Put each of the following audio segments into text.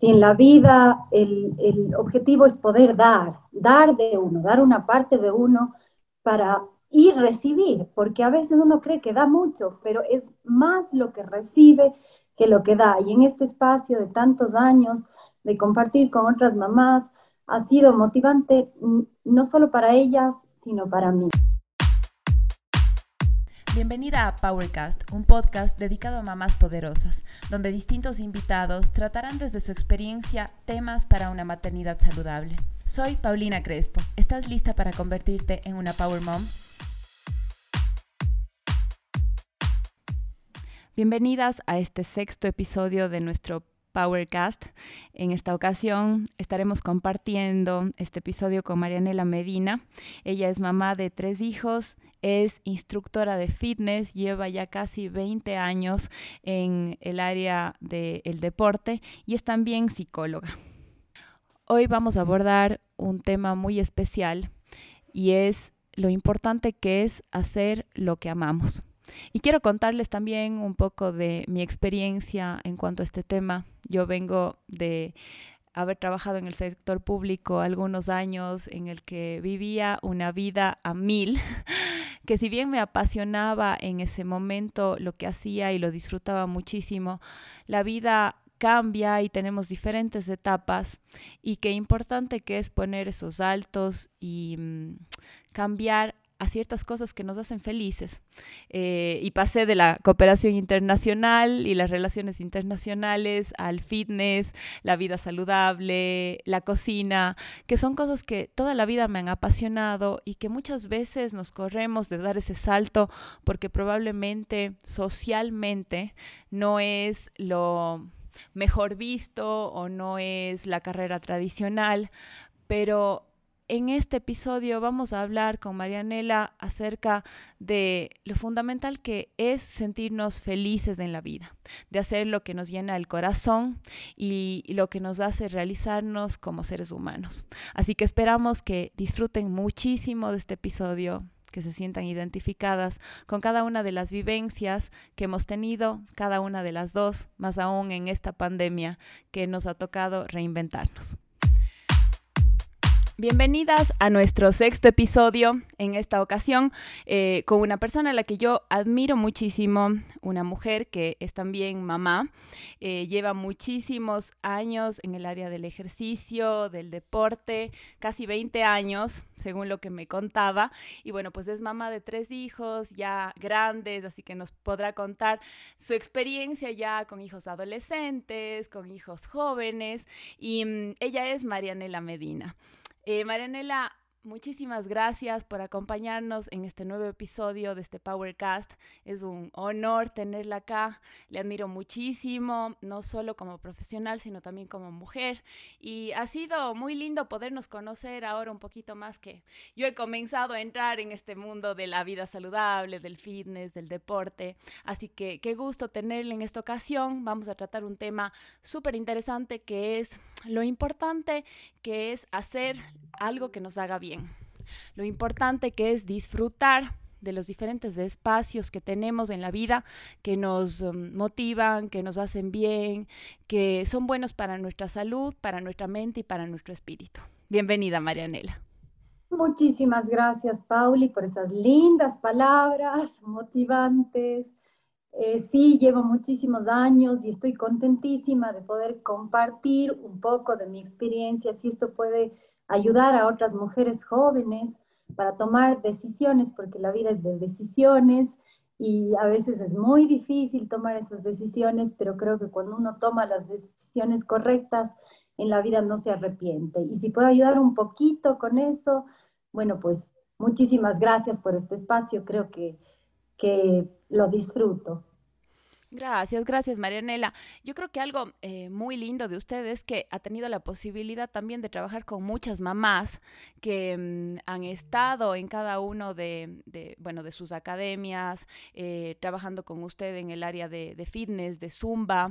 si en la vida el, el, objetivo es poder dar, dar de uno, dar una parte de uno para ir recibir, porque a veces uno cree que da mucho, pero es más lo que recibe que lo que da. Y en este espacio de tantos años de compartir con otras mamás, ha sido motivante no solo para ellas, sino para mí. Bienvenida a Powercast, un podcast dedicado a mamás poderosas, donde distintos invitados tratarán desde su experiencia temas para una maternidad saludable. Soy Paulina Crespo. ¿Estás lista para convertirte en una Power Mom? Bienvenidas a este sexto episodio de nuestro Powercast. En esta ocasión estaremos compartiendo este episodio con Marianela Medina. Ella es mamá de tres hijos, es instructora de fitness, lleva ya casi 20 años en el área del deporte y es también psicóloga. Hoy vamos a abordar un tema muy especial y es lo importante que es hacer lo que amamos. Y quiero contarles también un poco de mi experiencia en cuanto a este tema. Yo vengo de haber trabajado en el sector público algunos años en el que vivía una vida a mil, que si bien me apasionaba en ese momento lo que hacía y lo disfrutaba muchísimo, la vida cambia y tenemos diferentes etapas y qué importante que es poner esos altos y mm, cambiar a ciertas cosas que nos hacen felices. Eh, y pasé de la cooperación internacional y las relaciones internacionales al fitness, la vida saludable, la cocina, que son cosas que toda la vida me han apasionado y que muchas veces nos corremos de dar ese salto porque probablemente socialmente no es lo mejor visto o no es la carrera tradicional, pero en este episodio vamos a hablar con Marianela acerca de lo fundamental que es sentirnos felices en la vida, de hacer lo que nos llena el corazón y, lo que nos hace realizarnos como seres humanos. Así que esperamos que disfruten muchísimo de este episodio que se sientan identificadas con cada una de las vivencias que hemos tenido, cada una de las dos, más aún en esta pandemia que nos ha tocado reinventarnos. Bienvenidas a nuestro sexto episodio, en esta ocasión eh, con una persona a la que yo admiro muchísimo, una mujer que es también mamá, eh, lleva muchísimos años en el área del ejercicio, del deporte, casi 20 años, según lo que me contaba, y bueno, pues es mamá de tres hijos ya grandes, así que nos podrá contar su experiencia ya con hijos adolescentes, con hijos jóvenes, y mm, ella es Marianela Medina. Eh, Marianela, Muchísimas gracias por acompañarnos en este nuevo episodio de este Powercast. Es un honor tenerla acá. Le admiro muchísimo, no solo como profesional, sino también como mujer. Y ha sido muy lindo podernos conocer ahora un poquito más que yo he comenzado a entrar en este mundo de la vida saludable, del fitness, del deporte. Así que qué gusto tenerle en esta ocasión. Vamos a tratar un tema súper interesante que es lo importante que es hacer algo que nos haga bien. Lo importante que es disfrutar de los diferentes espacios que tenemos en la vida que nos um, motivan, que nos hacen bien, que son buenos para nuestra salud, para nuestra mente y para nuestro espíritu. Bienvenida, Marianela. Muchísimas gracias, Pauli, por esas lindas palabras motivantes. Eh, sí, llevo muchísimos años y estoy contentísima de poder compartir un poco de mi experiencia, si esto puede ayudar a otras mujeres jóvenes para tomar decisiones, porque la vida es de decisiones y a veces es muy difícil tomar esas decisiones, pero creo que cuando uno toma las decisiones correctas en la vida no se arrepiente. Y si puedo ayudar un poquito con eso, bueno, pues muchísimas gracias por este espacio, creo que, que lo disfruto. Gracias, gracias Marianela. Yo creo que algo eh, muy lindo de usted es que ha tenido la posibilidad también de trabajar con muchas mamás que mm, han estado en cada uno de, bueno, de sus academias, eh, trabajando con usted en el área de, de fitness, de zumba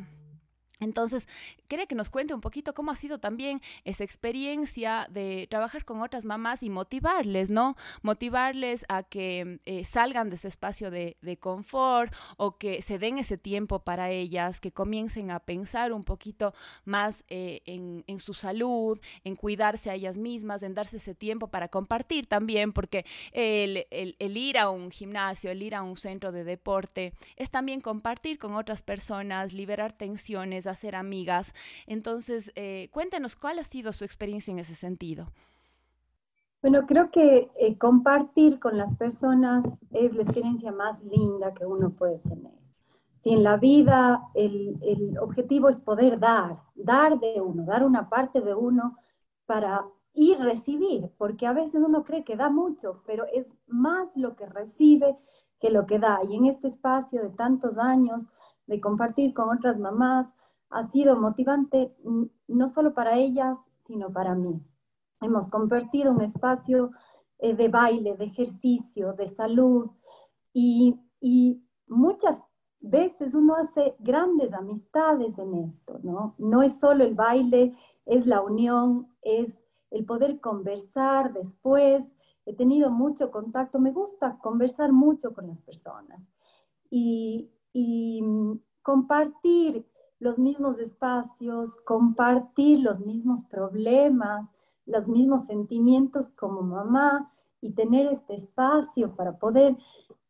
Entonces, quería que nos cuente un poquito cómo ha sido también esa experiencia de trabajar con otras mamás y motivarles, ¿no? Motivarles a que eh, salgan de ese espacio de, confort o que se den ese tiempo para ellas, que comiencen a pensar un poquito más eh, en, su salud, en cuidarse a ellas mismas, en darse ese tiempo para compartir también, porque el, el ir a un gimnasio, el ir a un centro de deporte, es también compartir con otras personas, liberar tensiones, hacer amigas. Entonces, eh, cuéntenos cuál ha sido su experiencia en ese sentido. Bueno, creo que eh, compartir con las personas es la experiencia más linda que uno puede tener. Si en la vida el, el objetivo es poder dar, dar de uno, dar una parte de uno para y recibir, porque a veces uno cree que da mucho, pero es más lo que recibe que lo que da. Y en este espacio de tantos años de compartir con otras mamás, ha sido motivante no solo para ellas, sino para mí. Hemos compartido un espacio eh, de baile, de ejercicio, de salud y, y muchas veces uno hace grandes amistades en esto, ¿no? No es solo el baile, es la unión, es el poder conversar después. He tenido mucho contacto, me gusta conversar mucho con las personas y, y mm, compartir los mismos espacios, compartir los mismos problemas, los mismos sentimientos como mamá y tener este espacio para poder,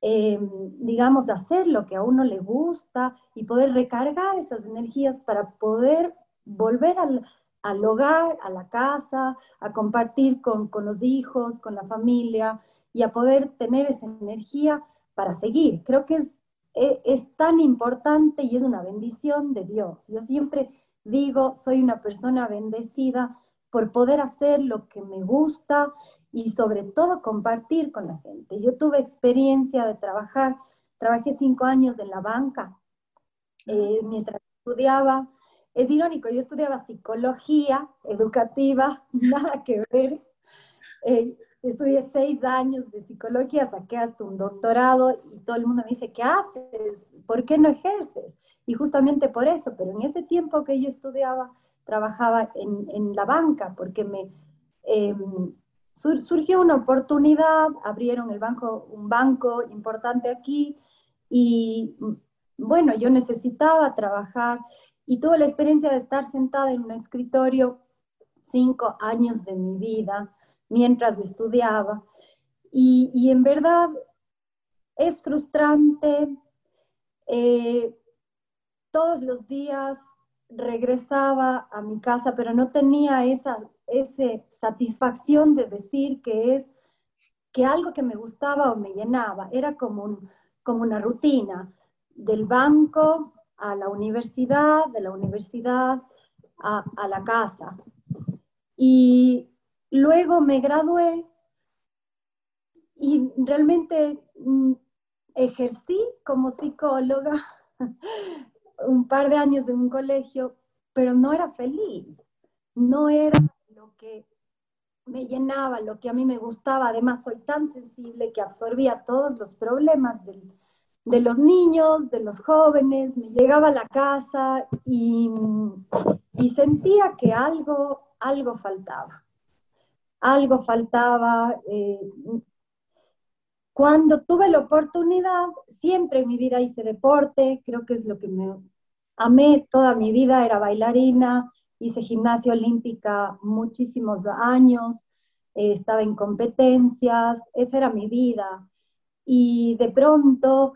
em, digamos, hacer lo que a uno le gusta y poder recargar esas energías para poder volver al, hogar, a la casa, a compartir con, con los hijos, con la familia y a poder tener esa energía para seguir. Creo que es es tan importante y es una bendición de Dios. Yo siempre digo, soy una persona bendecida por poder hacer lo que me gusta y sobre todo compartir con la gente. Yo tuve experiencia de trabajar, trabajé cinco años en la banca eh, mientras estudiaba. Es irónico, yo estudiaba psicología educativa, nada que ver. Eh, estudié seis años de psicología, saqué hasta un doctorado y todo el mundo me dice, ¿qué haces? ¿Por qué no ejerces? Y justamente por eso, pero en ese tiempo que yo estudiaba, trabajaba en, la banca, porque me em, surgió una oportunidad, abrieron el banco, un banco importante aquí y bueno, yo necesitaba trabajar y tuve la experiencia de estar sentada en un escritorio cinco años de mi vida mientras estudiaba. Y, en verdad es frustrante. Eh, todos los días regresaba a mi casa, pero no tenía esa, esa satisfacción de decir que es que algo que me gustaba o me llenaba. Era como, como una rutina del banco a la universidad, de la universidad a la casa. Y Luego me gradué y realmente mm, ejercí como psicóloga un par de años en un colegio, pero no era feliz, no era lo que me llenaba, lo que a mí me gustaba. Además, soy tan sensible que absorbía todos los problemas de los niños, de los jóvenes. Me llegaba a la casa y, y sentía que algo, algo faltaba algo faltaba. Eh, cuando tuve la oportunidad, siempre en mi vida hice deporte, creo que es lo que me amé toda mi vida, era bailarina, hice gimnasia olímpica muchísimos años, eh, estaba en competencias, esa era mi vida. Y de pronto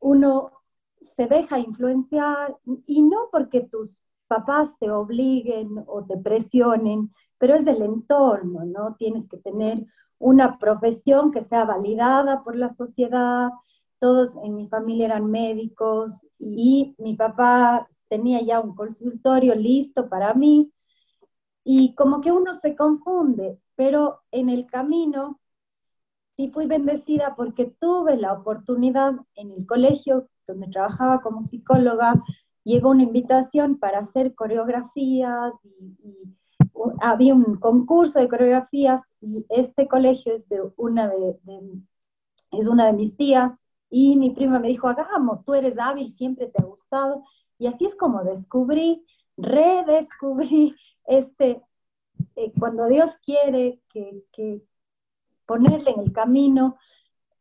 uno se deja influenciar y no porque tus papás te obliguen o te presionen, pero es del entorno, ¿no? Tienes que tener una profesión que sea validada por la sociedad. Todos en mi familia eran médicos y mi papá tenía ya un consultorio listo para mí y como que uno se confunde, pero en el camino sí fui bendecida porque tuve la oportunidad en el colegio donde trabajaba como psicóloga, llegó una invitación para hacer coreografías y había un concurso de coreografías y este colegio es de una de, es una de mis tías y mi prima me dijo, hagamos, tú eres hábil, siempre te ha gustado. Y así es como descubrí redescubrí este, eh, cuando Dios quiere que, ponerle en el camino,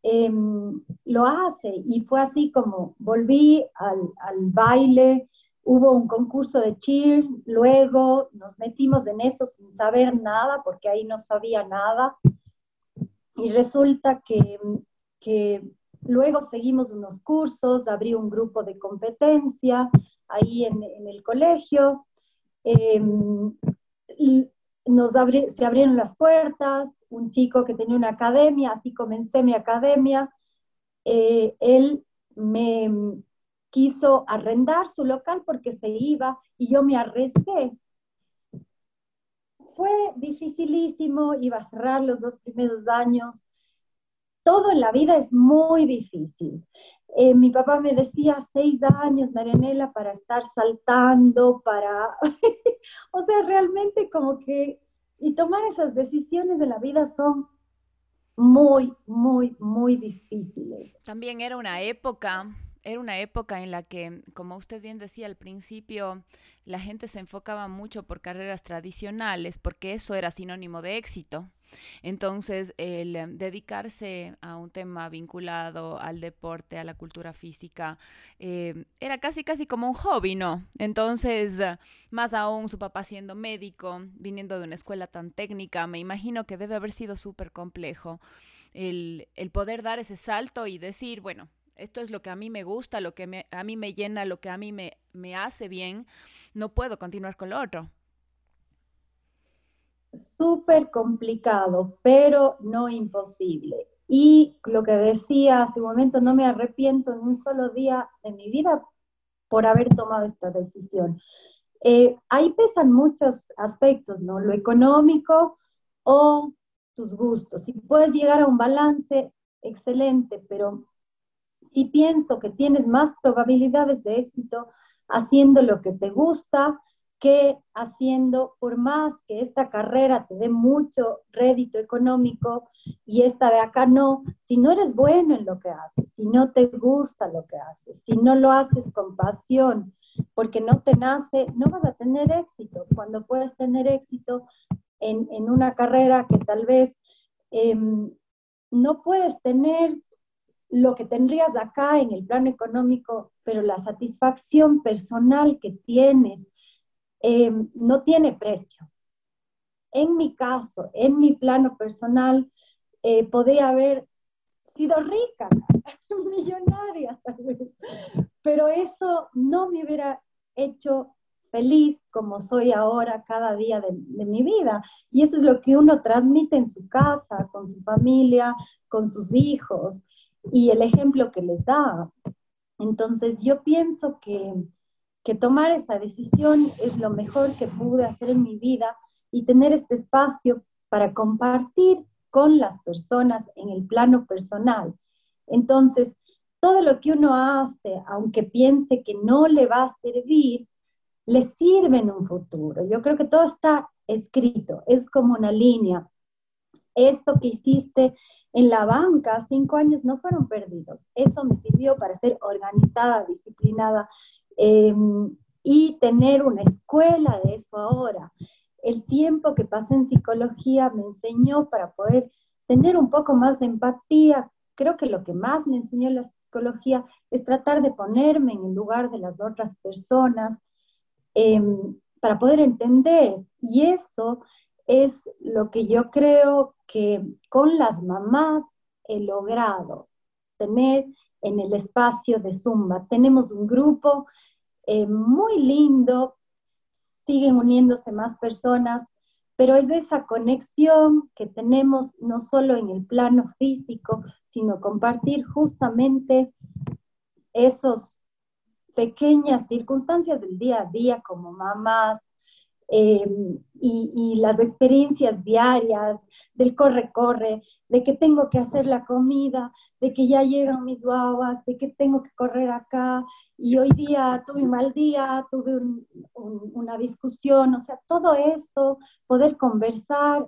em, lo hace. Y fue así como volví al, al baile, hubo un concurso de cheer, luego nos metimos en eso sin saber nada, porque ahí no sabía nada. Y resulta que, que luego seguimos unos cursos, abrí un grupo de competencia ahí en, en el colegio. Em, y nos se abrieron las puertas, un chico que tenía una academia, así comencé mi academia, eh, él me quiso arrendar su local porque se iba y yo me arriesgué. Fue dificilísimo, iba a cerrar los dos primeros años. Todo en la vida es muy difícil. Eh, mi papá me decía seis años, Marianela, para estar saltando, para... o sea, realmente como que... Y tomar esas decisiones de la vida son muy, muy, muy difíciles. También era una época era una época en la que, como usted bien decía al principio, la gente se enfocaba mucho por carreras tradicionales, porque eso era sinónimo de éxito. Entonces, el dedicarse a un tema vinculado al deporte, a la cultura física, em, era casi, casi como un hobby, ¿no? Entonces, más aún su papá siendo médico, viniendo de una escuela tan técnica, me imagino que debe haber sido súper complejo el, el poder dar ese salto y decir, bueno, esto es lo que a mí me gusta, lo que a mí me llena, lo que a mí me, me hace bien, no puedo continuar con lo otro. Súper complicado, pero no imposible. Y lo que decía hace un momento, no me arrepiento en un solo día de mi vida por haber tomado esta decisión. Eh, ahí pesan muchos aspectos, ¿no? Lo económico o tus gustos. Si puedes llegar a un balance, excelente, pero sí pienso que tienes más probabilidades de éxito haciendo lo que te gusta que haciendo, por más que esta carrera te dé mucho rédito económico y esta de acá no, si no eres bueno en lo que haces, si no te gusta lo que haces, si no lo haces con pasión, porque no te nace, no vas a tener éxito. Cuando puedes tener éxito en, una carrera que tal vez em, no puedes tener lo que tendrías acá en el plano económico, pero la satisfacción personal que tienes eh, no tiene precio. En mi caso, en mi plano personal, eh, podría haber sido rica, millonaria pero eso no me hubiera hecho feliz como soy ahora cada día de, mi vida. Y eso es lo que uno transmite en su casa, con su familia, con sus hijos y el ejemplo que les da. Entonces yo pienso que, que tomar esa decisión es lo mejor que pude hacer en mi vida y tener este espacio para compartir con las personas en el plano personal. Entonces, todo lo que uno hace, aunque piense que no le va a servir, le sirve en un futuro. Yo creo que todo está escrito, es como una línea. Esto que hiciste en la banca, cinco años no fueron perdidos. Eso me sirvió para ser organizada, disciplinada em, y tener una escuela de eso ahora. El tiempo que pasé en psicología me enseñó para poder tener un poco más de empatía. Creo que lo que más me enseñó la psicología es tratar de ponerme en el lugar de las otras personas em, para poder entender. Y eso es lo que yo creo que con las mamás he logrado tener en el espacio de Zumba. Tenemos un grupo eh, muy lindo, siguen uniéndose más personas, pero es esa conexión que tenemos no solo en el plano físico, sino compartir justamente esas pequeñas circunstancias del día a día como mamás, Em, y, las experiencias diarias del corre-corre, de que tengo que hacer la comida, de que ya llegan mis guaguas, de que tengo que correr acá, y hoy día tuve un mal día, tuve una discusión, o sea, todo eso, poder conversar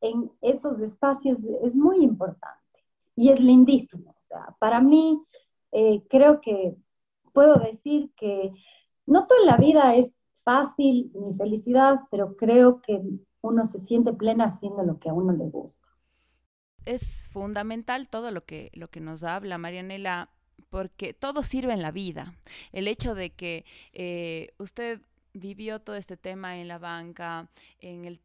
en esos espacios es muy importante y es lindísimo. O sea, para mí, eh, creo que puedo decir que no toda la vida es fácil ni felicidad, pero creo que uno se siente plena haciendo lo que a uno le gusta. Es fundamental todo lo que, lo que nos habla Marianela, porque todo sirve en la vida. El hecho de que eh, usted vivió todo este tema en la banca, en el,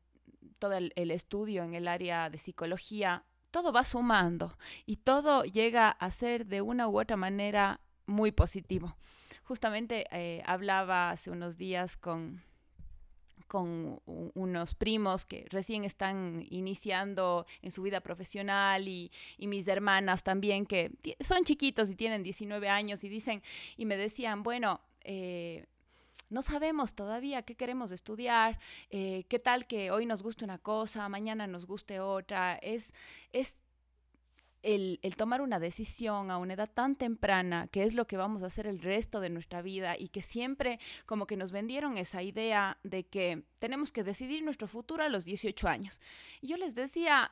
todo el, estudio en el área de psicología, todo va sumando y todo llega a ser de una u otra manera muy positivo. Justamente eh, hablaba hace unos días con, con unos primos que recién están iniciando en su vida profesional y, mis hermanas también que son chiquitos y tienen 19 años y dicen y me decían, bueno, eh, no sabemos todavía qué queremos estudiar, eh, qué tal que hoy nos guste una cosa, mañana nos guste otra. Es, es el, tomar una decisión a una edad tan temprana, que es lo que vamos a hacer el resto de nuestra vida y que siempre como que nos vendieron esa idea de que tenemos que decidir nuestro futuro a los 18 años. Yo les decía,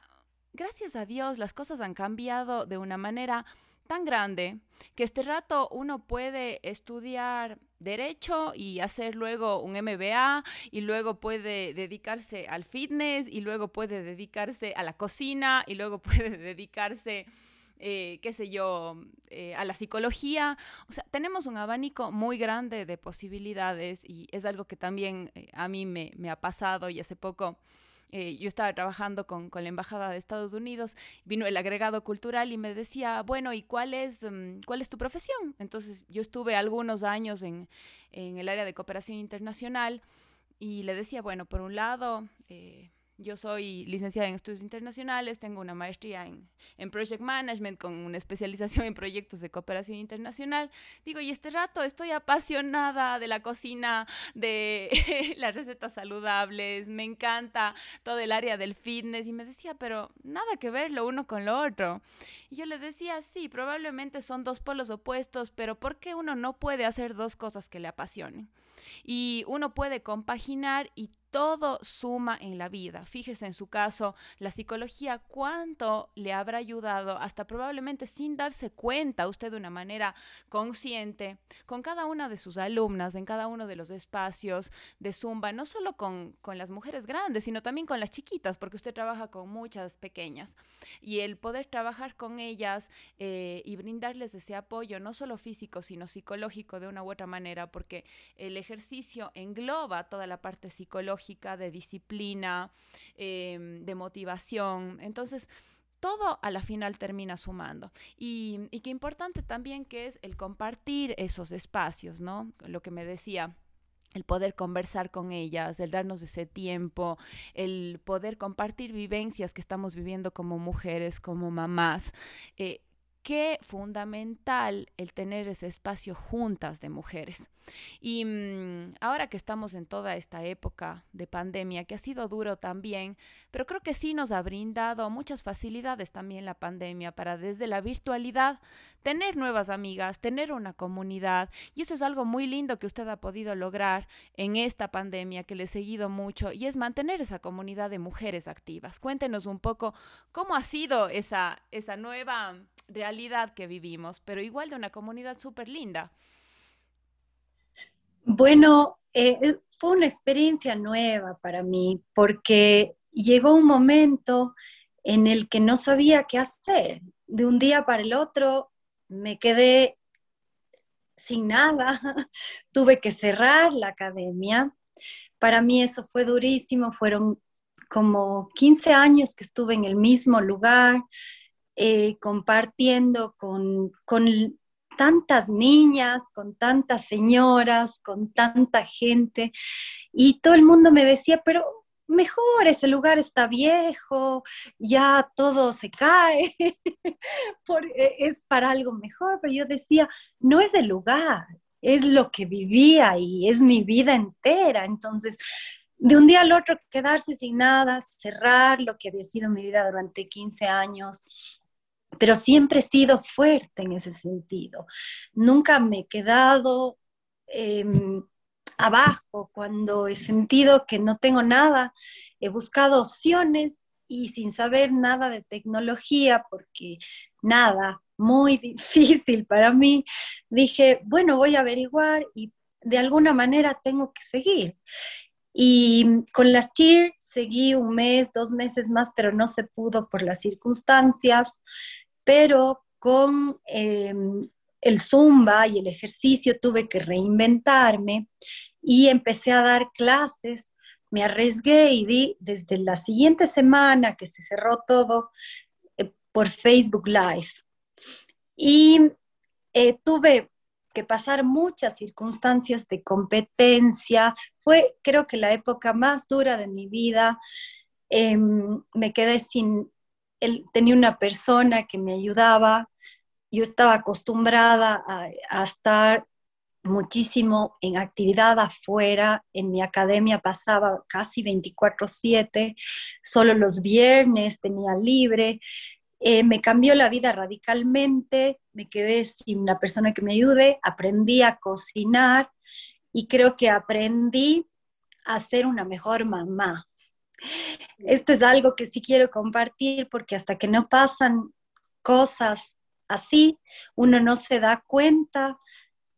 gracias a Dios las cosas han cambiado de una manera tan grande que este rato uno puede estudiar derecho y hacer luego un MBA y luego puede dedicarse al fitness y luego puede dedicarse a la cocina y luego puede dedicarse, eh, qué sé yo, eh, a la psicología. O sea, tenemos un abanico muy grande de posibilidades y es algo que también eh, a mí me, me ha pasado y hace poco eh, yo estaba trabajando con, con, la Embajada de Estados Unidos, vino el agregado cultural y me decía, bueno, ¿y cuál es, mm, cuál es tu profesión? Entonces yo estuve algunos años en, en el área de cooperación internacional y le decía, bueno, por un lado... Eh, yo soy licenciada en estudios internacionales, tengo una maestría en, en, Project Management con una especialización en proyectos de cooperación internacional. Digo, y este rato estoy apasionada de la cocina, de las recetas saludables, me encanta todo el área del fitness. Y me decía, pero nada que ver lo uno con lo otro. Y yo le decía, sí, probablemente son dos polos opuestos, pero ¿por qué uno no puede hacer dos cosas que le apasionen? Y uno puede compaginar y todo suma en la vida. Fíjese en su caso, la psicología, cuánto le habrá ayudado, hasta probablemente sin darse cuenta usted de una manera consciente, con cada una de sus alumnas, en cada uno de los espacios de Zumba, no solo con, las mujeres grandes, sino también con las chiquitas, porque usted trabaja con muchas pequeñas. Y el poder trabajar con ellas eh, y brindarles ese apoyo, no solo físico, sino psicológico de una u otra manera, porque el ejercicio engloba toda la parte psicológica, de disciplina, em, de motivación. Entonces, todo a la final termina sumando. Y, y qué importante también que es el compartir esos espacios, ¿no? Lo que me decía el poder conversar con ellas, el darnos ese tiempo, el poder compartir vivencias que estamos viviendo como mujeres, como mamás. Eh, qué fundamental el tener ese espacio juntas de mujeres. Y mm, ahora que estamos en toda esta época de pandemia, que ha sido duro también, pero creo que sí nos ha brindado muchas facilidades también la pandemia para desde la virtualidad tener nuevas amigas, tener una comunidad. Y eso es algo muy lindo que usted ha podido lograr en esta pandemia que le he seguido mucho y es mantener esa comunidad de mujeres activas. Cuéntenos un poco cómo ha sido esa, esa nueva realidad que vivimos, pero igual de una comunidad súper linda. Bueno, eh, fue una experiencia nueva para mí porque llegó un momento en el que no sabía qué hacer. De un día para el otro me quedé sin nada, tuve que cerrar la academia. Para mí eso fue durísimo, fueron como 15 años que estuve en el mismo lugar, eh, compartiendo con, con tantas niñas, con tantas señoras, con tanta gente, y todo el mundo me decía, pero mejor, ese lugar está viejo, ya todo se cae, e, es para algo mejor, pero yo decía, no es el lugar, es lo que vivía y es mi vida entera, entonces de un día al otro quedarse sin nada, cerrar lo que había sido mi vida durante 15 años, pero siempre he sido fuerte en ese sentido. Nunca me he quedado em, abajo cuando he sentido que no tengo nada. He buscado opciones y sin saber nada de tecnología, porque nada, muy difícil para mí, dije, bueno, voy a averiguar y de alguna manera tengo que seguir. Y con las cheer seguí un mes, dos meses más, pero no se pudo por las circunstancias. Pero con em, el zumba y el ejercicio tuve que reinventarme y empecé a dar clases. Me arriesgué y di desde la siguiente semana que se cerró todo eh, por Facebook Live. Y eh, tuve que pasar muchas circunstancias de competencia. Fue, creo que, la época más dura de mi vida. Em, me quedé sin, tenía una persona que me ayudaba. Yo estaba acostumbrada a, estar muchísimo en actividad afuera. En mi academia pasaba casi 24/7, solo los viernes tenía libre. Eh, me cambió la vida radicalmente, me quedé sin una persona que me ayude, aprendí a cocinar y creo que aprendí a ser una mejor mamá. Esto es algo que sí quiero compartir porque hasta que no pasan cosas así, uno no se da cuenta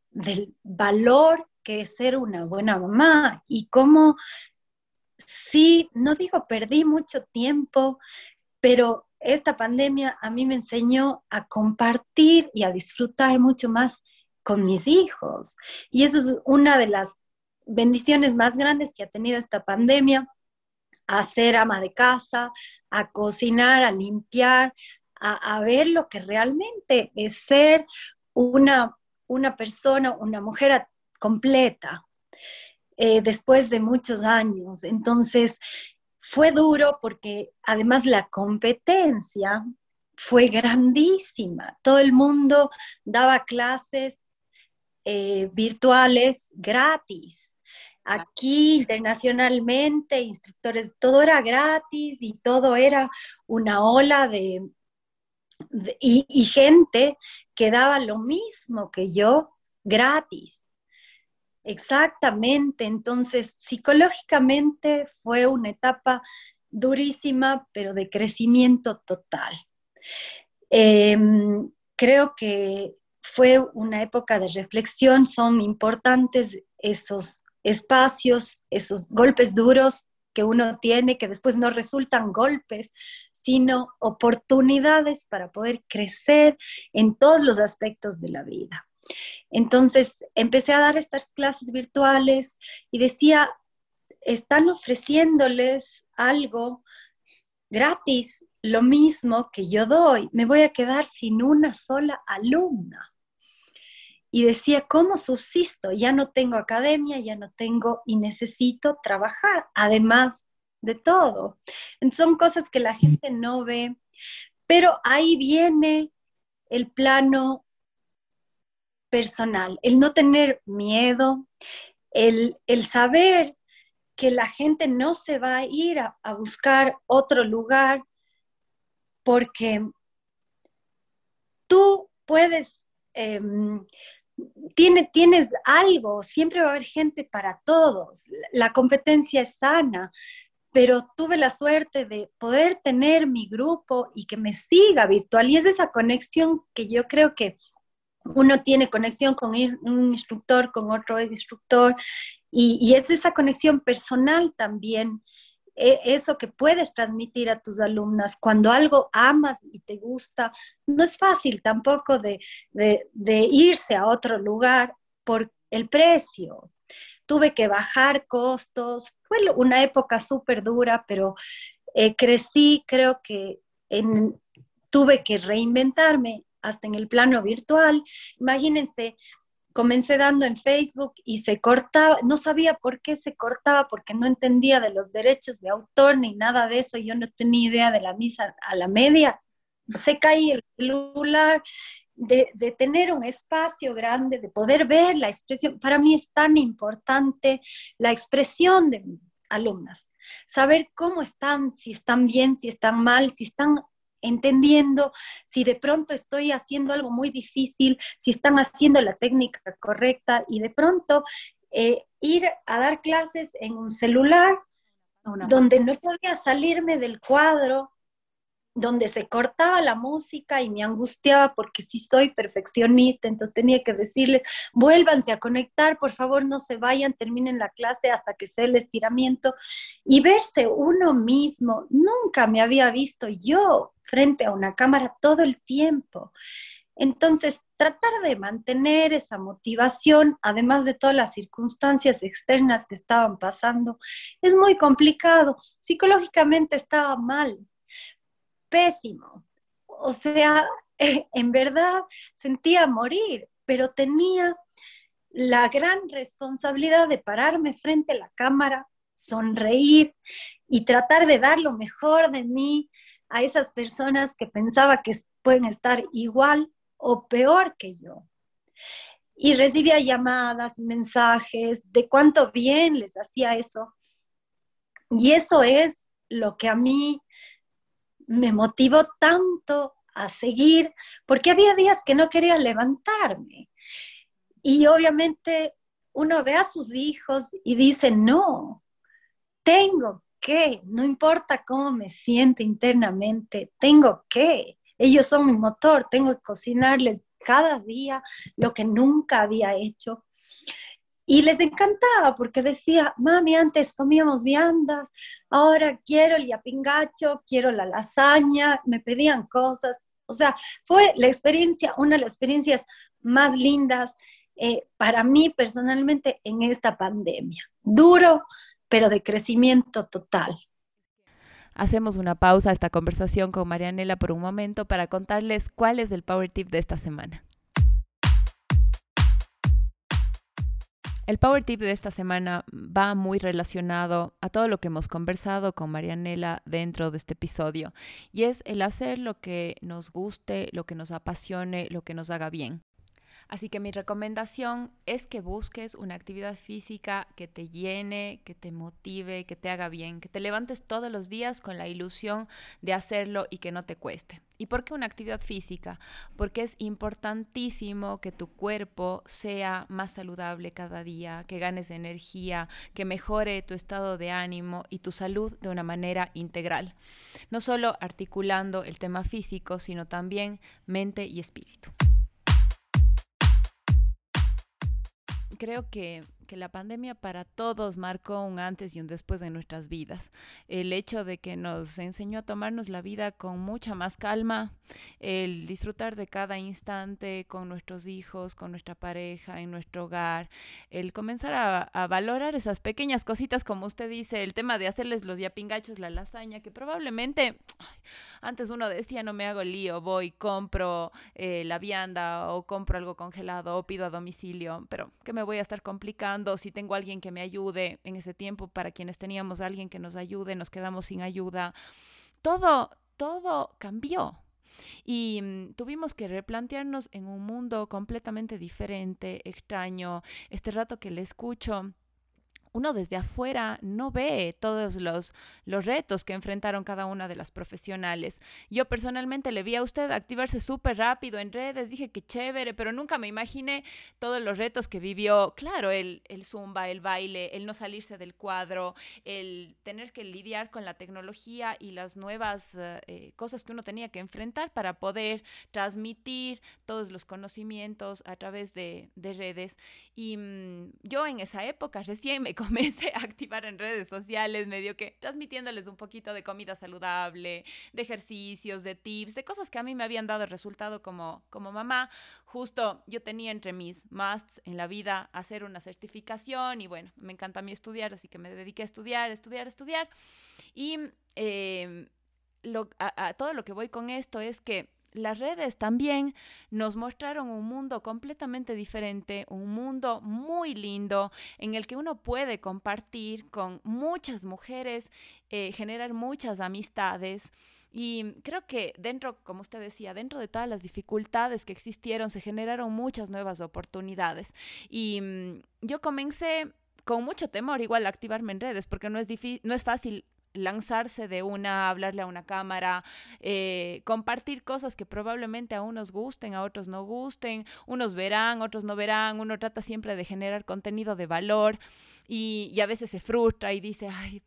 del valor que es ser una buena mamá y cómo sí, no digo perdí mucho tiempo, pero esta pandemia a mí me enseñó a compartir y a disfrutar mucho más con mis hijos. Y eso es una de las bendiciones más grandes que ha tenido esta pandemia, a ser ama de casa, a cocinar, a limpiar, a, ver lo que realmente es ser una, una persona, una mujer completa, eh, después de muchos años. Entonces, fue duro porque además la competencia fue grandísima. Todo el mundo daba clases eh, virtuales gratis. Aquí internacionalmente, instructores, todo era gratis y todo era una ola de, y gente que daba lo mismo que yo gratis. Exactamente, entonces psicológicamente fue una etapa durísima, pero de crecimiento total. Em, creo que fue una época de reflexión, son importantes esos espacios, esos golpes duros que uno tiene, que después no resultan golpes, sino oportunidades para poder crecer en todos los aspectos de la vida. Entonces empecé a dar estas clases virtuales y decía, están ofreciéndoles algo gratis, lo mismo que yo doy, me voy a quedar sin una sola alumna. Y decía, ¿cómo subsisto? Ya no tengo academia, ya no tengo y necesito trabajar, además de todo. son cosas que la gente no ve, pero ahí viene el plano personal, el no tener miedo, el, saber que la gente no se va a ir a, buscar otro lugar porque tú puedes, em, tienes algo, siempre va a haber gente para todos, la competencia es sana, pero tuve la suerte de poder tener mi grupo y que me siga virtual y es esa conexión que yo creo que uno tiene conexión con un instructor, con otro instructor, y, es esa conexión personal también, eso que puedes transmitir a tus alumnas. Cuando algo amas y te gusta, no es fácil tampoco de, irse a otro lugar por el precio. Tuve que bajar costos, fue una época súper dura, pero eh, crecí, creo que tuve que reinventarme hasta en el plano virtual. Imagínense, comencé dando en Facebook y se cortaba, no sabía por qué se cortaba, porque no entendía de los derechos de autor ni nada de eso, yo no tenía idea de la misa a la media. Se caía el celular, de, de, tener un espacio grande, de poder ver la expresión. Para mí es tan importante la expresión de mis alumnas, saber cómo están, si están bien, si están mal, si están entendiendo si de pronto estoy haciendo algo muy difícil, si están haciendo la técnica correcta y de pronto eh, ir a dar clases en un celular donde no podía salirme del cuadro donde se cortaba la música y me angustiaba porque si soy perfeccionista, entonces tenía que decirles, vuélvanse a conectar, por favor no se vayan, terminen la clase hasta que sea el estiramiento y verse uno mismo. Nunca me había visto yo frente a una cámara todo el tiempo. Entonces, tratar de mantener esa motivación, además de todas las circunstancias externas que estaban pasando, es muy complicado. Psicológicamente estaba mal, pésimo. O sea, en verdad sentía morir, pero tenía la gran responsabilidad de pararme frente a la cámara, sonreír y tratar de dar lo mejor de mí a esas personas que pensaba que pueden estar igual o peor que yo. Y recibía llamadas, mensajes de cuánto bien les hacía eso. Y eso es lo que a mí me motivó tanto a seguir, porque había días que no quería levantarme. Y obviamente uno ve a sus hijos y dice, no, tengo que, no importa cómo me siente internamente, tengo que. Ellos son mi motor, tengo que cocinarles cada día lo que nunca había hecho. Y les encantaba porque decía, mami, antes comíamos viandas, ahora quiero el yapingacho, quiero la lasaña, me pedían cosas. O sea, fue la experiencia, una de las experiencias más lindas eh, para mí personalmente en esta pandemia. Duro, pero de crecimiento total. Hacemos una pausa a esta conversación con Marianela por un momento para contarles cuál es el Power Tip de esta semana. El Power Tip de esta semana va muy relacionado a todo lo que hemos conversado con Marianela dentro de este episodio y es el hacer lo que nos guste, lo que nos apasione, lo que nos haga bien. Así que mi recomendación es que busques una actividad física que te llene, que te motive, que te haga bien, que te levantes todos los días con la ilusión de hacerlo y que no te cueste. ¿Y por qué una actividad física? Porque es importantísimo que tu cuerpo sea más saludable cada día, que ganes energía, que mejore tu estado de ánimo y tu salud de una manera integral. No solo articulando el tema físico, sino también mente y espíritu. Creo que que la pandemia para todos marcó un antes y un después de nuestras vidas. El hecho de que nos enseñó a tomarnos la vida con mucha más calma, el disfrutar de cada instante con nuestros hijos, con nuestra pareja, en nuestro hogar, el comenzar a, valorar esas pequeñas cositas, como usted dice, el tema de hacerles los yapingachos, la lasaña, que probablemente antes uno decía no me hago lío, voy, compro eh, la vianda o compro algo congelado o pido a domicilio, pero que me voy a estar complicando si tengo alguien que me ayude en ese tiempo, para quienes teníamos alguien que nos ayude, nos quedamos sin ayuda. Todo, todo cambió. Y mm, tuvimos que replantearnos en un mundo completamente diferente, extraño. Este rato que le escucho, uno desde afuera no ve todos los, los retos que enfrentaron cada una de las profesionales. Yo personalmente le vi a usted activarse súper rápido en redes, dije que chévere, pero nunca me imaginé todos los retos que vivió. Claro, el, el zumba, el baile, el no salirse del cuadro, el tener que lidiar con la tecnología y las nuevas eh, eh, cosas que uno tenía que enfrentar para poder transmitir todos los conocimientos a través de, de redes. Y mm, yo en esa época recién me comencé a activar en redes sociales, medio que transmitiéndoles un poquito de comida saludable, de ejercicios, de tips, de cosas que a mí me habían dado resultado como, como mamá. Justo yo tenía entre mis musts en la vida hacer una certificación y bueno, me encanta a mí estudiar, así que me dediqué a estudiar, estudiar, estudiar. Y eh, a todo lo que voy con esto es que las redes también nos mostraron un mundo completamente diferente, un mundo muy lindo en el que uno puede compartir con muchas mujeres, eh, generar muchas amistades. Y creo que dentro, como usted decía, dentro de todas las dificultades que existieron, se generaron muchas nuevas oportunidades. Y mm, yo comencé con mucho temor igual activarme en redes, porque no es, no es fácil lanzarse de una, hablarle a una cámara, eh, compartir cosas que probablemente a unos gusten, a otros no gusten, unos verán, otros no verán, uno trata siempre de generar contenido de valor y, y a veces se frustra y dice, ay,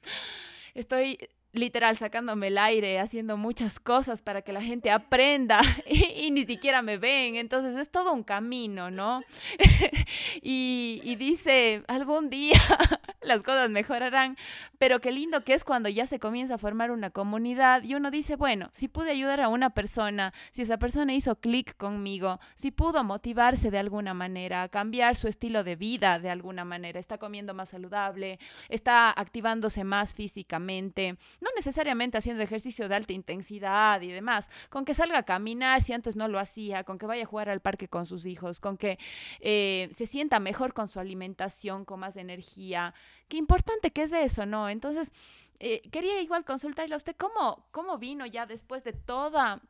estoy literal sacándome el aire, haciendo muchas cosas para que la gente aprenda y, ni siquiera me ven. Entonces es todo un camino, ¿no? y, y, dice, algún día las cosas mejorarán, pero qué lindo que es cuando ya se comienza a formar una comunidad y uno dice, bueno, si pude ayudar a una persona, si esa persona hizo clic conmigo, si pudo motivarse de alguna manera, cambiar su estilo de vida de alguna manera, está comiendo más saludable, está activándose más físicamente no necesariamente haciendo ejercicio de alta intensidad y demás, con que salga a caminar si antes no lo hacía, con que vaya a jugar al parque con sus hijos, con que eh, se sienta mejor con su alimentación, con más energía. Qué importante que es eso, ¿no? Entonces, eh, quería igual consultarle a usted cómo, cómo vino ya después de toda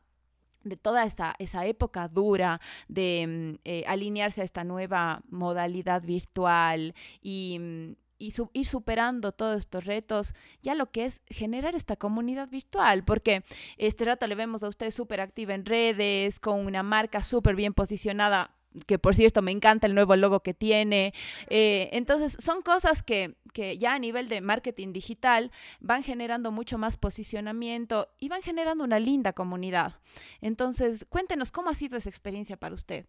de toda esa, esa época dura de mm, eh, alinearse a esta nueva modalidad virtual y, y ir superando todos estos retos, ya lo que es generar esta comunidad virtual, porque este rato le vemos a usted súper activa en redes, con una marca súper bien posicionada que por cierto me encanta el nuevo logo que tiene. Eh, entonces, son cosas que, que, ya a nivel de marketing digital van generando mucho más posicionamiento y van generando una linda comunidad. Entonces, cuéntenos cómo ha sido esa experiencia para usted.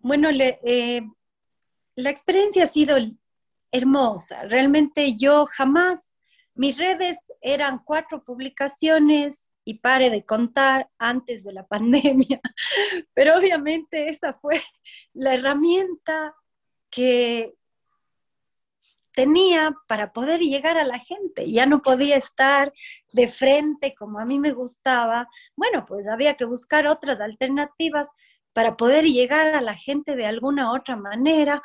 Bueno, le, eh, la experiencia ha sido hermosa. Realmente yo jamás, mis redes eran cuatro publicaciones y pare de contar antes de la pandemia, pero obviamente esa fue la herramienta que tenía para poder llegar a la gente. Ya no podía estar de frente como a mí me gustaba. Bueno, pues había que buscar otras alternativas para poder llegar a la gente de alguna otra manera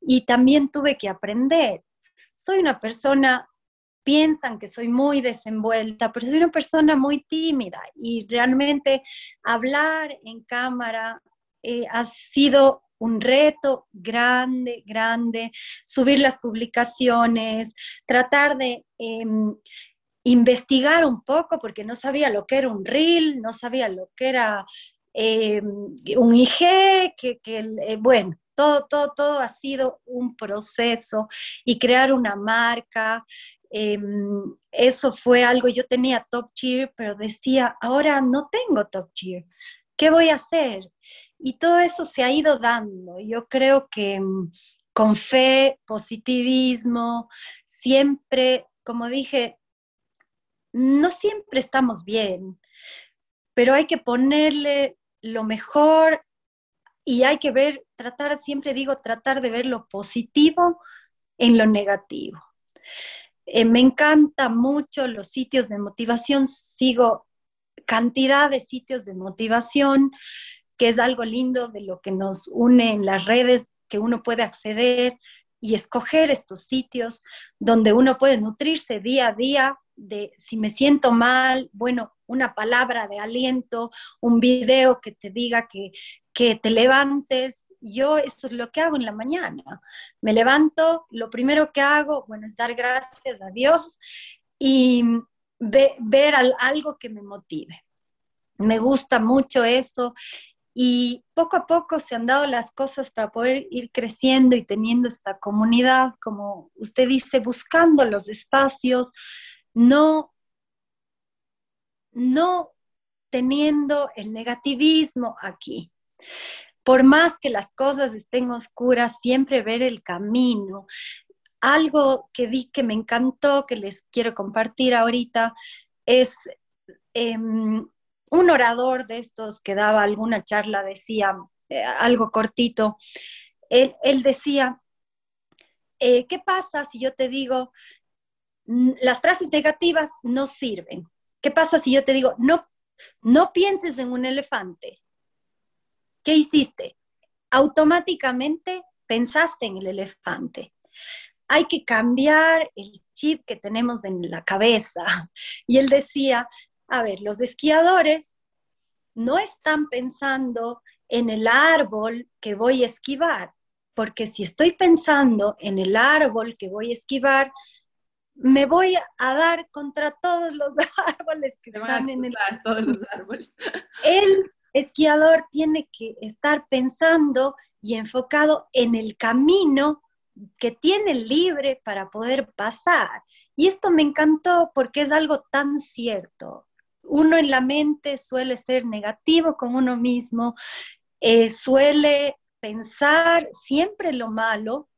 y también tuve que aprender. Soy una persona, piensan que soy muy desenvuelta, pero soy una persona muy tímida y realmente hablar en cámara eh, ha sido un reto grande, grande, subir las publicaciones, tratar de... Em, investigar un poco porque no sabía lo que era un reel, no sabía lo que era eh, un IG, que, eh, bueno, todo, todo, todo ha sido un proceso y crear una marca. Em, eso fue algo, yo tenía Top Cheer, pero decía, ahora no tengo Top Cheer, ¿qué voy a hacer? Y todo eso se ha ido dando. Yo creo que em, con fe, positivismo, siempre, como dije, no siempre estamos bien, pero hay que ponerle lo mejor y hay que ver, tratar, siempre digo, tratar de ver lo positivo en lo negativo. Eh, me encanta mucho los sitios de motivación, sigo cantidad de sitios de motivación, que es algo lindo de lo que nos une en las redes, que uno puede acceder y escoger estos sitios donde uno puede nutrirse día a día de si me siento mal, bueno, una palabra de aliento, un video que te diga que, que te levantes. Yo eso es lo que hago en la mañana. Me levanto, lo primero que hago, bueno, es dar gracias a Dios y ver algo que me motive. Me gusta mucho eso y poco a poco se han dado las cosas para poder ir creciendo y teniendo esta comunidad, como usted dice, buscando los espacios, no, no teniendo el negativismo aquí. Por más que las cosas estén oscuras, siempre ver el camino. Algo que vi que me encantó, que les quiero compartir ahorita, es em, un orador de estos que daba alguna charla, decía eh, algo cortito, él, decía, eh, ¿qué pasa si yo te digo, las frases negativas no sirven. ¿Qué pasa si yo te digo, no, no pienses en un elefante? ¿Qué hiciste? Automáticamente pensaste en el elefante. Hay que cambiar el chip que tenemos en la cabeza. Y él decía, a ver, los esquiadores no están pensando en el árbol que voy a esquivar, porque si estoy pensando en el árbol que voy a esquivar, me voy a dar contra todos los árboles que están en el... todos los árboles. El esquiador tiene que estar pensando y enfocado en el camino que tiene libre para poder pasar. Y esto me encantó porque es algo tan cierto. Uno en la mente suele ser negativo con uno mismo, eh, suele pensar siempre lo malo,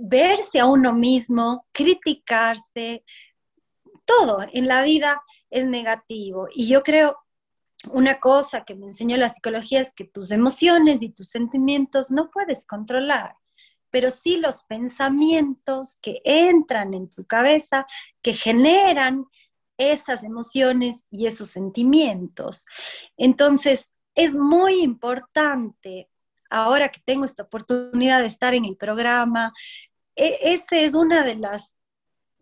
verse a uno mismo, criticarse, todo en la vida es negativo. Y yo creo, una cosa que me enseñó la psicología es que tus emociones y tus sentimientos no puedes controlar, pero sí los pensamientos que entran en tu cabeza, que generan esas emociones y esos sentimientos. Entonces, es muy importante, ahora que tengo esta oportunidad de estar en el programa, e, esa es una de las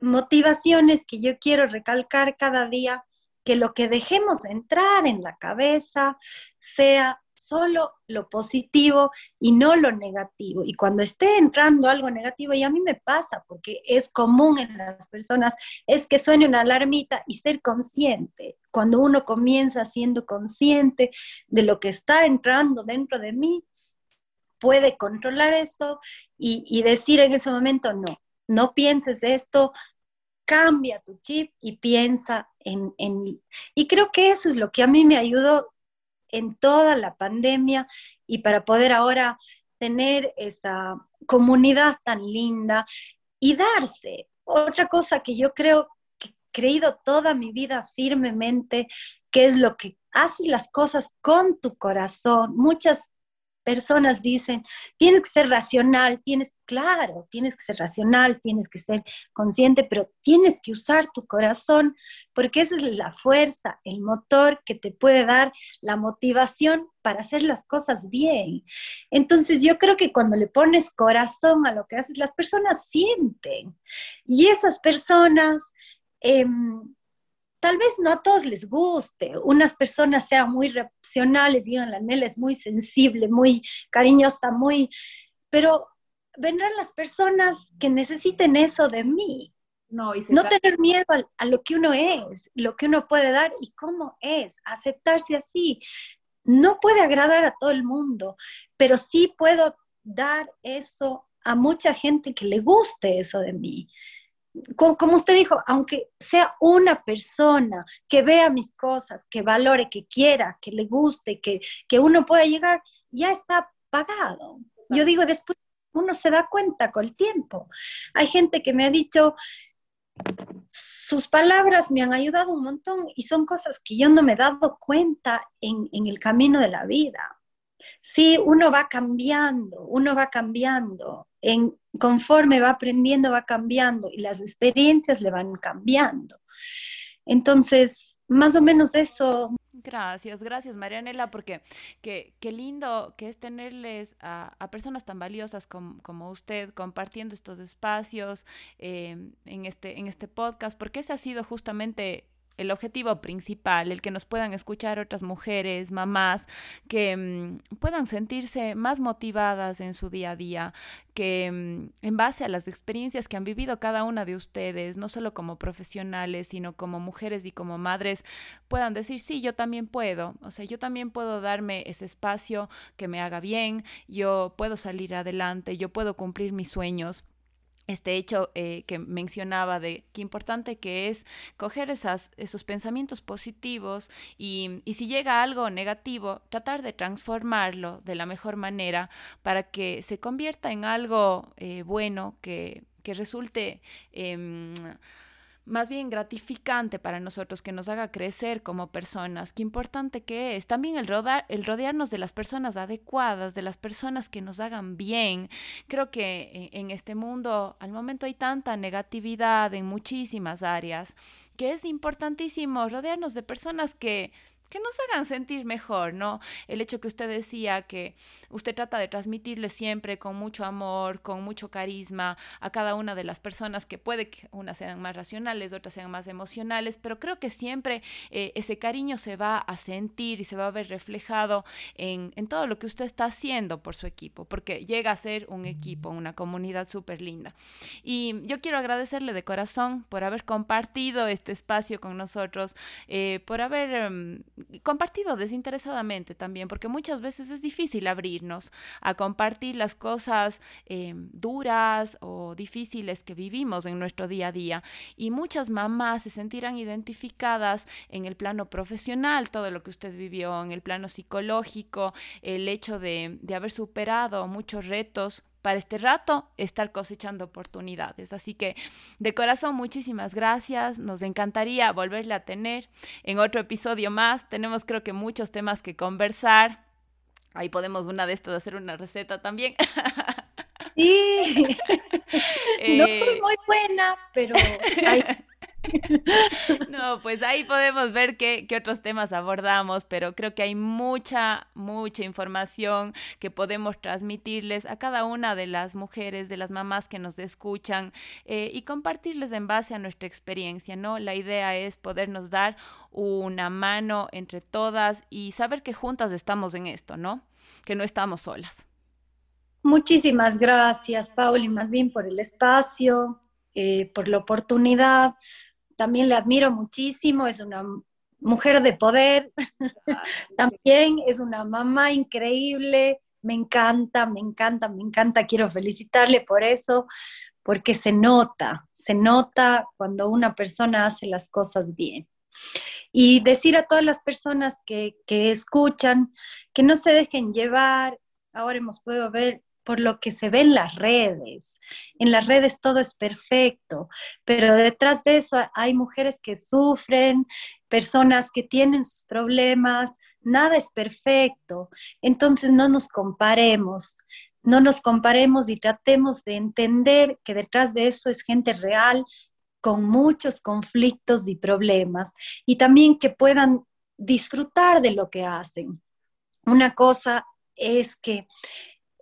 motivaciones que yo quiero recalcar cada día, que lo que dejemos entrar en la cabeza sea solo lo positivo y no lo negativo. Y cuando esté entrando algo negativo, y a mí me pasa, porque es común en las personas, es que suene una alarmita y ser consciente. Cuando uno comienza siendo consciente de lo que está entrando dentro de mí, puede controlar eso y, decir en ese momento, no, no pienses esto, cambia tu chip y piensa en, en, Y creo que eso es lo que a mí me ayudó en toda la pandemia y para poder ahora tener esa comunidad tan linda y darse. Otra cosa que yo creo que he creído toda mi vida firmemente, que es lo que haces las cosas con tu corazón. Muchas personas dicen, tienes que ser racional, tienes, claro, tienes que ser racional, tienes que ser consciente, pero tienes que usar tu corazón, porque esa es la fuerza, el motor que te puede dar la motivación para hacer las cosas bien. Entonces yo creo que cuando le pones corazón a lo que haces, las personas sienten. Y esas personas... Em, tal vez no a todos les guste, unas personas sean muy reaccionales, digan, la Nela es muy sensible, muy cariñosa, muy, pero vendrán las personas que necesiten eso de mí. No, no tener miedo a, a, lo que uno es, lo que uno puede dar y cómo es, aceptarse así. No puede agradar a todo el mundo, pero sí puedo dar eso a mucha gente que le guste eso de mí como, usted dijo, aunque sea una persona que vea mis cosas, que valore, que quiera, que le guste, que, que uno pueda llegar, ya está pagado. Yo digo, después uno se da cuenta con el tiempo. Hay gente que me ha dicho, sus palabras me han ayudado un montón y son cosas que yo no me he dado cuenta en, en el camino de la vida. Sí, uno va cambiando, uno va cambiando. En, conforme va aprendiendo, va cambiando y las experiencias le van cambiando. Entonces, más o menos eso. Gracias, gracias Marianela, porque qué, lindo que es tenerles a, personas tan valiosas como, usted compartiendo estos espacios eh, en, este, en este podcast, porque ese ha sido justamente el objetivo principal, el que nos puedan escuchar otras mujeres, mamás, que mm, puedan sentirse más motivadas en su día a día, que mm, en base a las experiencias que han vivido cada una de ustedes, no solo como profesionales, sino como mujeres y como madres, puedan decir, sí, yo también puedo, o sea, yo también puedo darme ese espacio que me haga bien, yo puedo salir adelante, yo puedo cumplir mis sueños este hecho eh, que mencionaba de qué importante que es coger esas, esos pensamientos positivos y, y, si llega algo negativo, tratar de transformarlo de la mejor manera para que se convierta en algo eh, bueno, que, que resulte... Eh, más bien gratificante para nosotros, que nos haga crecer como personas. Qué importante que es. También el, rodar, el rodearnos de las personas adecuadas, de las personas que nos hagan bien. Creo que en, en este mundo al momento hay tanta negatividad en muchísimas áreas que es importantísimo rodearnos de personas que que nos hagan sentir mejor, ¿no? El hecho que usted decía que usted trata de transmitirle siempre con mucho amor, con mucho carisma a cada una de las personas que puede que unas sean más racionales, otras sean más emocionales, pero creo que siempre eh, ese cariño se va a sentir y se va a ver reflejado en, en todo lo que usted está haciendo por su equipo, porque llega a ser un equipo, una comunidad súper linda. Y yo quiero agradecerle de corazón por haber compartido este espacio con nosotros, eh, por haber... Em, compartido desinteresadamente también, porque muchas veces es difícil abrirnos a compartir las cosas eh, duras o difíciles que vivimos en nuestro día a día. Y muchas mamás se sentirán identificadas en el plano profesional, todo lo que usted vivió, en el plano psicológico, el hecho de, de haber superado muchos retos para este rato estar cosechando oportunidades. Así que de corazón muchísimas gracias. Nos encantaría volverle a tener en otro episodio más. Tenemos creo que muchos temas que conversar. Ahí podemos una de estas hacer una receta también. Sí. no soy eh, muy buena, pero No, pues ahí podemos ver qué, otros temas abordamos, pero creo que hay mucha, mucha información que podemos transmitirles a cada una de las mujeres, de las mamás que nos escuchan eh, y compartirles en base a nuestra experiencia, ¿no? La idea es podernos dar una mano entre todas y saber que juntas estamos en esto, ¿no? Que no estamos solas. Muchísimas gracias, Pauli, más bien por el espacio, eh, por la oportunidad también le admiro muchísimo, es una mujer de poder, también es una mamá increíble, me encanta, me encanta, me encanta, quiero felicitarle por eso, porque se nota, se nota cuando una persona hace las cosas bien. Y decir a todas las personas que, que escuchan que no se dejen llevar, ahora hemos podido ver por lo que se ve en las redes. En las redes todo es perfecto, pero detrás de eso hay mujeres que sufren, personas que tienen sus problemas, nada es perfecto. Entonces no nos comparemos, no nos comparemos y tratemos de entender que detrás de eso es gente real con muchos conflictos y problemas y también que puedan disfrutar de lo que hacen. Una cosa es que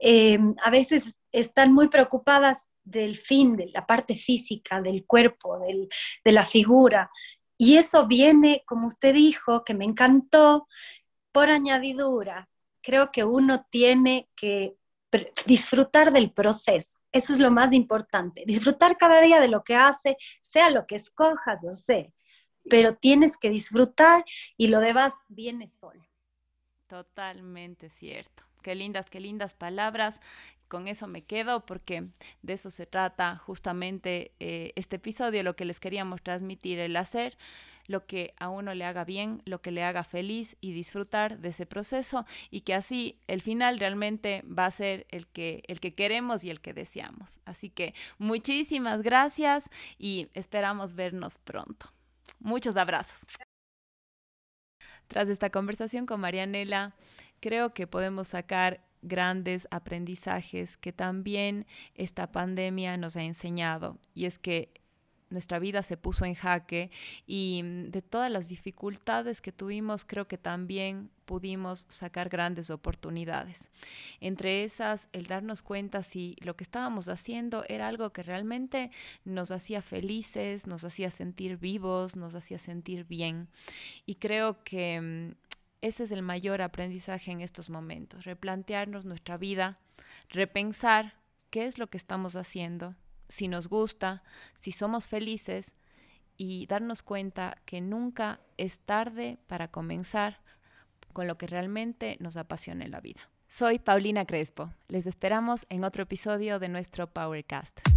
eh, a veces están muy preocupadas del fin, de la parte física, del cuerpo, de la figura. Y eso viene, como usted dijo, que me encantó, por añadidura. Creo que uno tiene que disfrutar del proceso. Eso es lo más importante. Disfrutar cada día de lo que hace, sea lo que escojas hacer, pero tienes que disfrutar y lo demás viene solo. Totalmente cierto. Qué lindas, qué lindas palabras. Con eso me quedo porque de eso se trata justamente eh, este episodio, lo que les queríamos transmitir, el hacer lo que a uno le haga bien, lo que le haga feliz y disfrutar de ese proceso y que así el final realmente va a ser el que, el que queremos y el que deseamos. Así que muchísimas gracias y esperamos vernos pronto. Muchos abrazos. Tras esta conversación con Marianela, creo que podemos sacar grandes aprendizajes que también esta pandemia nos ha enseñado. Y es que nuestra vida se puso en jaque y mm, de todas las dificultades que tuvimos, creo que también pudimos sacar grandes oportunidades. Entre esas, el darnos cuenta si lo que estábamos haciendo era algo que realmente nos hacía felices, nos hacía sentir vivos, nos hacía sentir bien. Y creo que mm, ese es el mayor aprendizaje en estos momentos, replantearnos nuestra vida, repensar qué es lo que estamos haciendo, si nos gusta, si somos felices y darnos cuenta que nunca es tarde para comenzar con lo que realmente nos apasiona en la vida. Soy Paulina Crespo. Les esperamos en otro episodio de nuestro Powercast.